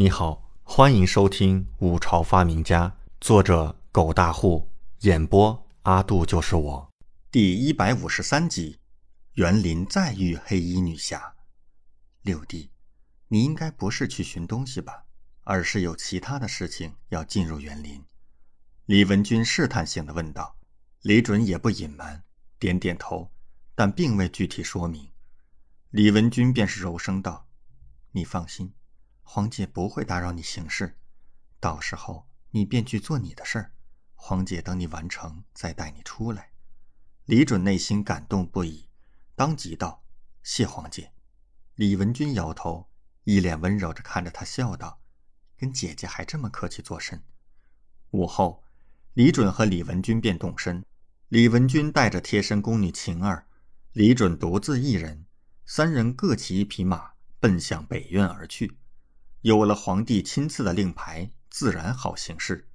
你好，欢迎收听《五朝发明家》，作者狗大户，演播阿杜就是我，第一百五十三集。园林再遇黑衣女侠。六弟，你应该不是去寻东西吧，而是有其他的事情要进入园林。李文君试探性的问道。李准也不隐瞒，点点头，但并未具体说明。李文君便是柔声道：“你放心。”黄姐不会打扰你行事，到时候你便去做你的事儿，黄姐等你完成再带你出来。李准内心感动不已，当即道：“谢黄姐。”李文君摇头，一脸温柔着看着他，笑道：“跟姐姐还这么客气作甚？”午后，李准和李文君便动身，李文君带着贴身宫女晴儿，李准独自一人，三人各骑一匹马，奔向北院而去。有了皇帝亲赐的令牌，自然好行事。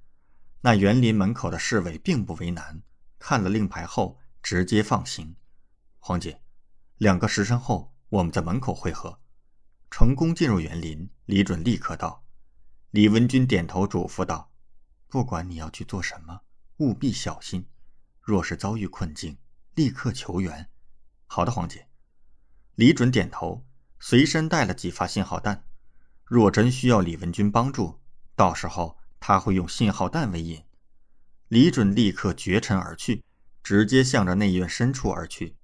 那园林门口的侍卫并不为难，看了令牌后直接放行。皇姐，两个时辰后我们在门口会合。成功进入园林，李准立刻道。李文君点头嘱咐道：“不管你要去做什么，务必小心。若是遭遇困境，立刻求援。”好的，皇姐。李准点头，随身带了几发信号弹。若真需要李文君帮助，到时候他会用信号弹为引。李准立刻绝尘而去，直接向着内院深处而去。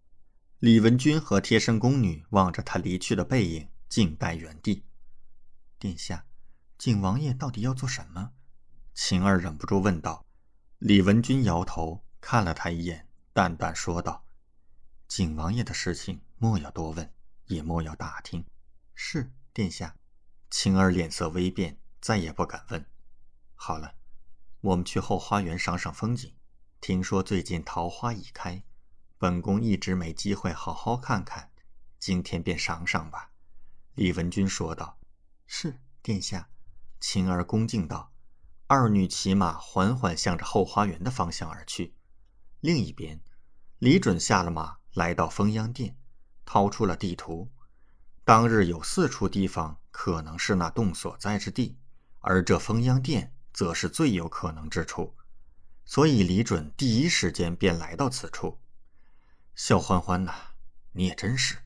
李文君和贴身宫女望着他离去的背影，静待原地。殿下，景王爷到底要做什么？晴儿忍不住问道。李文君摇头，看了他一眼，淡淡说道：“景王爷的事情，莫要多问，也莫要打听。”是，殿下。晴儿脸色微变，再也不敢问。好了，我们去后花园赏赏风景。听说最近桃花已开，本宫一直没机会好好看看，今天便赏赏吧。”李文君说道。“是，殿下。”晴儿恭敬道。二女骑马缓缓向着后花园的方向而去。另一边，李准下了马，来到封央殿，掏出了地图。当日有四处地方可能是那洞所在之地，而这封央殿则是最有可能之处，所以李准第一时间便来到此处。小欢欢呐，你也真是，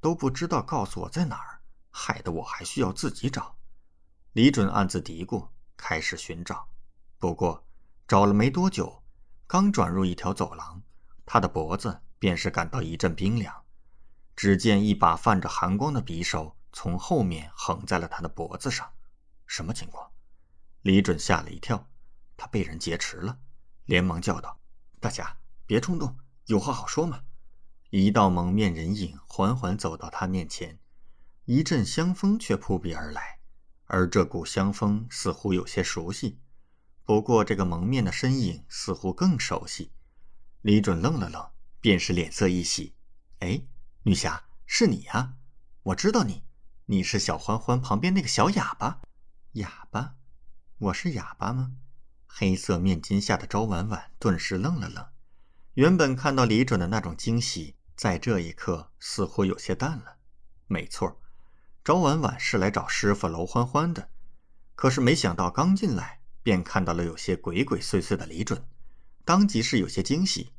都不知道告诉我在哪儿，害得我还需要自己找。李准暗自嘀咕，开始寻找。不过找了没多久，刚转入一条走廊，他的脖子便是感到一阵冰凉。只见一把泛着寒光的匕首从后面横在了他的脖子上，什么情况？李准吓了一跳，他被人劫持了，连忙叫道：“大侠，别冲动，有话好说嘛。”一道蒙面人影缓缓走到他面前，一阵香风却扑鼻而来，而这股香风似乎有些熟悉，不过这个蒙面的身影似乎更熟悉。李准愣了愣，便是脸色一喜：“哎。”女侠，是你呀！我知道你，你是小欢欢旁边那个小哑巴。哑巴？我是哑巴吗？黑色面巾下的赵婉婉顿时愣了愣，原本看到李准的那种惊喜，在这一刻似乎有些淡了。没错，赵婉婉是来找师傅娄欢欢的，可是没想到刚进来便看到了有些鬼鬼祟祟的李准，当即是有些惊喜，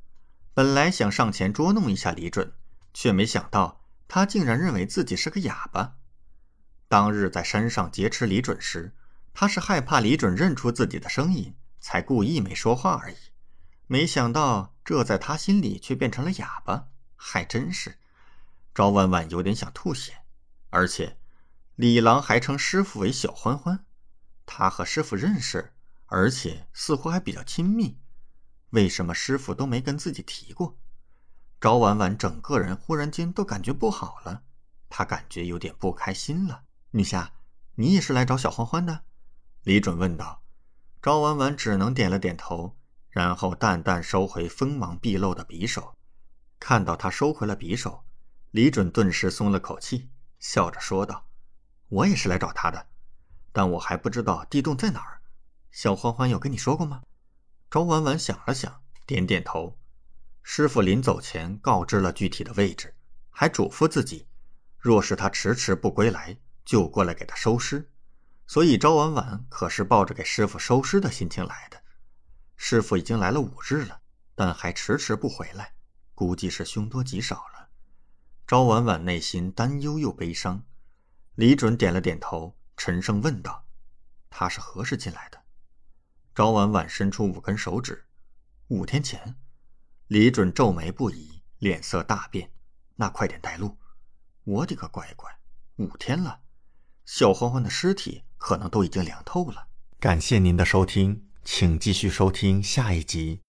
本来想上前捉弄一下李准。却没想到，他竟然认为自己是个哑巴。当日在山上劫持李准时，他是害怕李准认出自己的声音，才故意没说话而已。没想到，这在他心里却变成了哑巴，还真是……赵婉婉有点想吐血。而且，李郎还称师傅为小欢欢，他和师傅认识，而且似乎还比较亲密。为什么师傅都没跟自己提过？赵婉婉整个人忽然间都感觉不好了，她感觉有点不开心了。女侠，你也是来找小欢欢的？李准问道。赵婉婉只能点了点头，然后淡淡收回锋芒毕露的匕首。看到他收回了匕首，李准顿时松了口气，笑着说道：“我也是来找他的，但我还不知道地洞在哪儿。小欢欢有跟你说过吗？”赵婉婉想了想，点点头。师傅临走前告知了具体的位置，还嘱咐自己，若是他迟迟不归来，就过来给他收尸。所以朝婉婉可是抱着给师傅收尸的心情来的。师傅已经来了五日了，但还迟迟不回来，估计是凶多吉少了。朝婉婉内心担忧又悲伤。李准点了点头，沉声问道：“他是何时进来的？”朝婉婉伸出五根手指：“五天前。”李准皱眉不已，脸色大变：“那快点带路！”我滴个乖乖，五天了，小欢欢的尸体可能都已经凉透了。感谢您的收听，请继续收听下一集。